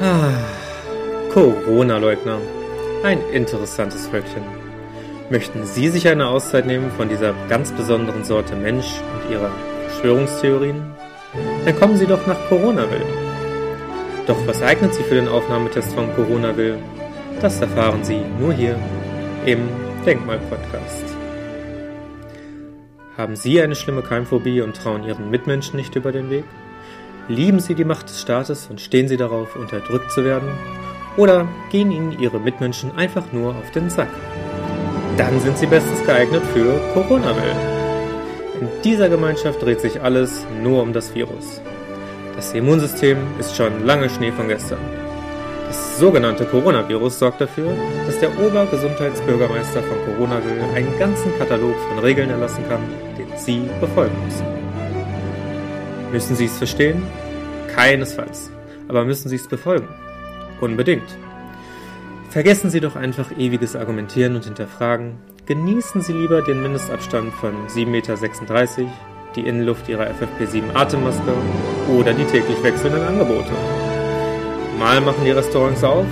Ah, Corona-Leugner. Ein interessantes Völkchen. Möchten Sie sich eine Auszeit nehmen von dieser ganz besonderen Sorte Mensch und ihrer Verschwörungstheorien? Dann kommen Sie doch nach Coronaville. Doch was eignet Sie für den Aufnahmetest von Coronaville? Das erfahren Sie nur hier im Denkmal-Podcast. Haben Sie eine schlimme Keimphobie und trauen Ihren Mitmenschen nicht über den Weg? Lieben Sie die Macht des Staates und stehen Sie darauf, unterdrückt zu werden? Oder gehen Ihnen Ihre Mitmenschen einfach nur auf den Sack? Dann sind Sie bestens geeignet für Corona-Wellen. In dieser Gemeinschaft dreht sich alles nur um das Virus. Das Immunsystem ist schon lange Schnee von gestern. Das sogenannte Coronavirus sorgt dafür, dass der Obergesundheitsbürgermeister von Coronaville einen ganzen Katalog von Regeln erlassen kann, den Sie befolgen müssen. Müssen Sie es verstehen? Keinesfalls. Aber müssen Sie es befolgen? Unbedingt. Vergessen Sie doch einfach ewiges Argumentieren und Hinterfragen. Genießen Sie lieber den Mindestabstand von 7,36 Meter, die Innenluft Ihrer FFP7 Atemmaske oder die täglich wechselnden Angebote. Mal machen die Restaurants auf,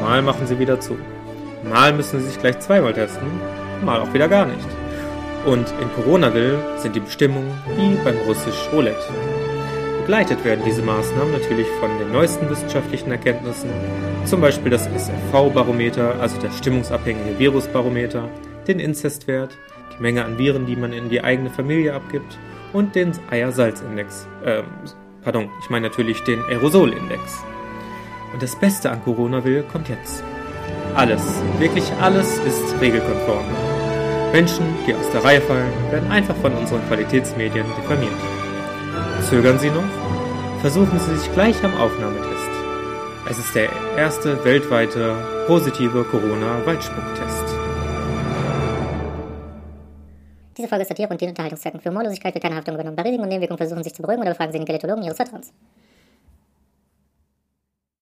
mal machen sie wieder zu. Mal müssen sie sich gleich zweimal testen, mal auch wieder gar nicht. Und in Corona-Will sind die Bestimmungen wie beim russisch Roulette. Begleitet werden diese Maßnahmen natürlich von den neuesten wissenschaftlichen Erkenntnissen, zum Beispiel das SFV-Barometer, also das stimmungsabhängige Virusbarometer, den Inzestwert, die Menge an Viren, die man in die eigene Familie abgibt und den Eiersalzindex. Ähm, pardon, ich meine natürlich den Aerosolindex. Und das Beste an Corona will kommt jetzt. Alles, wirklich alles ist regelkonform. Menschen, die aus der Reihe fallen, werden einfach von unseren Qualitätsmedien diffamiert. Zögern Sie noch? Versuchen Sie sich gleich am Aufnahmetest. Es ist der erste weltweite positive Corona-Weitspucktest. Diese Folge ist Satire und dient Unterhaltungszwecken. Für Morlosigkeit wird keine Haftung übernommen. Bei Risiken und Nebenwirkungen versuchen sich zu beruhigen oder befragen Sie den Gelatologen Ihres Vertrauens.